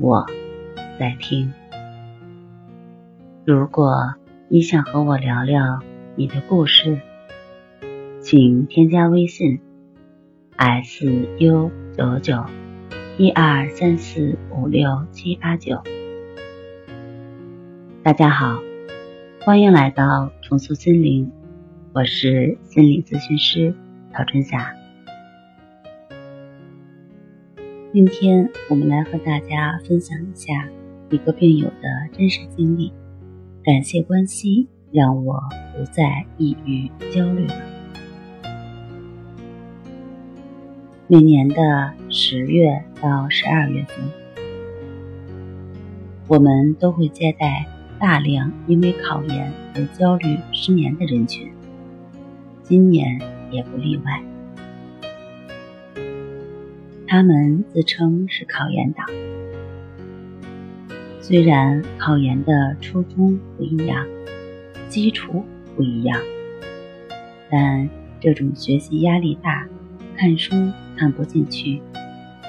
我在听。如果你想和我聊聊你的故事，请添加微信 s u 九九一二三四五六七八九。大家好，欢迎来到重塑心灵，我是心理咨询师陶春霞。今天我们来和大家分享一下一个病友的真实经历。感谢关系，让我不再抑郁焦虑了。每年的十月到十二月份，我们都会接待大量因为考研而焦虑失眠的人群，今年也不例外。他们自称是考研党，虽然考研的初衷不一样，基础不一样，但这种学习压力大、看书看不进去、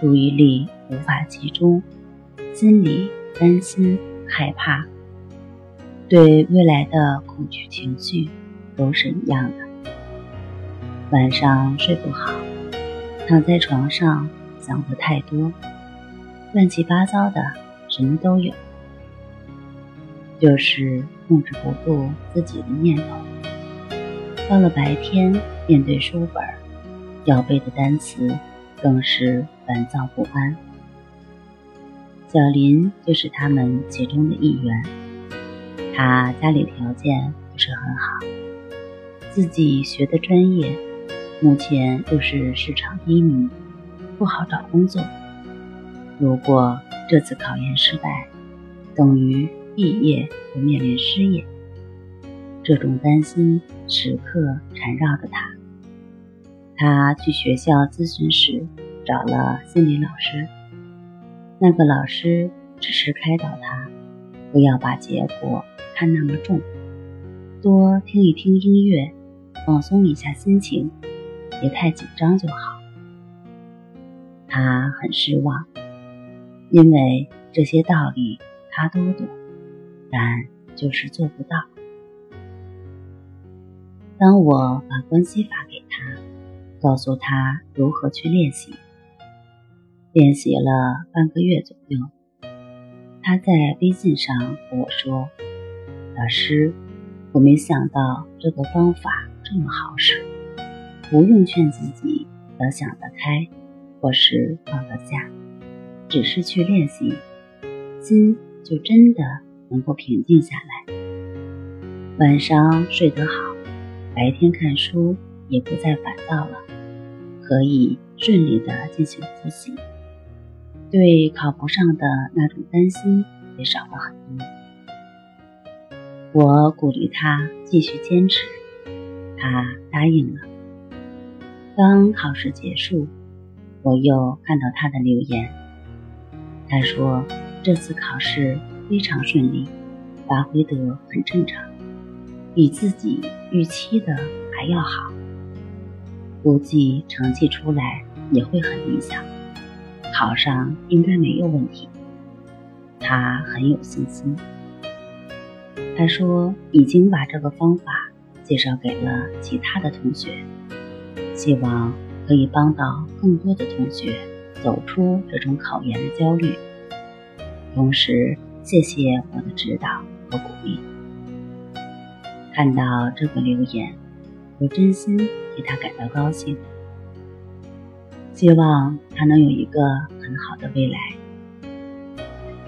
注意力无法集中、心里担心害怕、对未来的恐惧情绪都是一样的。晚上睡不好，躺在床上。想的太多，乱七八糟的，什么都有，就是控制不住自己的念头。到了白天，面对书本，要背的单词，更是烦躁不安。小林就是他们其中的一员，他家里条件不是很好，自己学的专业，目前又是市场低迷。不好找工作。如果这次考研失败，等于毕业就面临失业。这种担心时刻缠绕着他。他去学校咨询时找了心理老师，那个老师只是开导他，不要把结果看那么重，多听一听音乐，放松一下心情，别太紧张就好。他很失望，因为这些道理他都懂，但就是做不到。当我把关系法给他，告诉他如何去练习，练习了半个月左右，他在微信上和我说：“老师，我没想到这个方法这么好使，不用劝自己要想得开。”或是放得下，只是去练习，心就真的能够平静下来。晚上睡得好，白天看书也不再烦躁了，可以顺利的进行复习，对考不上的那种担心也少了很多。我鼓励他继续坚持，他答应了。当考试结束。我又看到他的留言，他说这次考试非常顺利，发挥得很正常，比自己预期的还要好，估计成绩出来也会很理想，考上应该没有问题。他很有信心。他说已经把这个方法介绍给了其他的同学，希望。可以帮到更多的同学走出这种考研的焦虑，同时谢谢我的指导和鼓励。看到这个留言，我真心替他感到高兴，希望他能有一个很好的未来。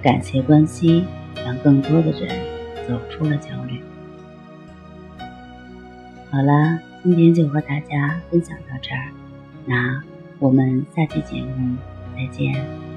感谢关心，让更多的人走出了焦虑。好了，今天就和大家分享到这儿。那我们下期节目再见。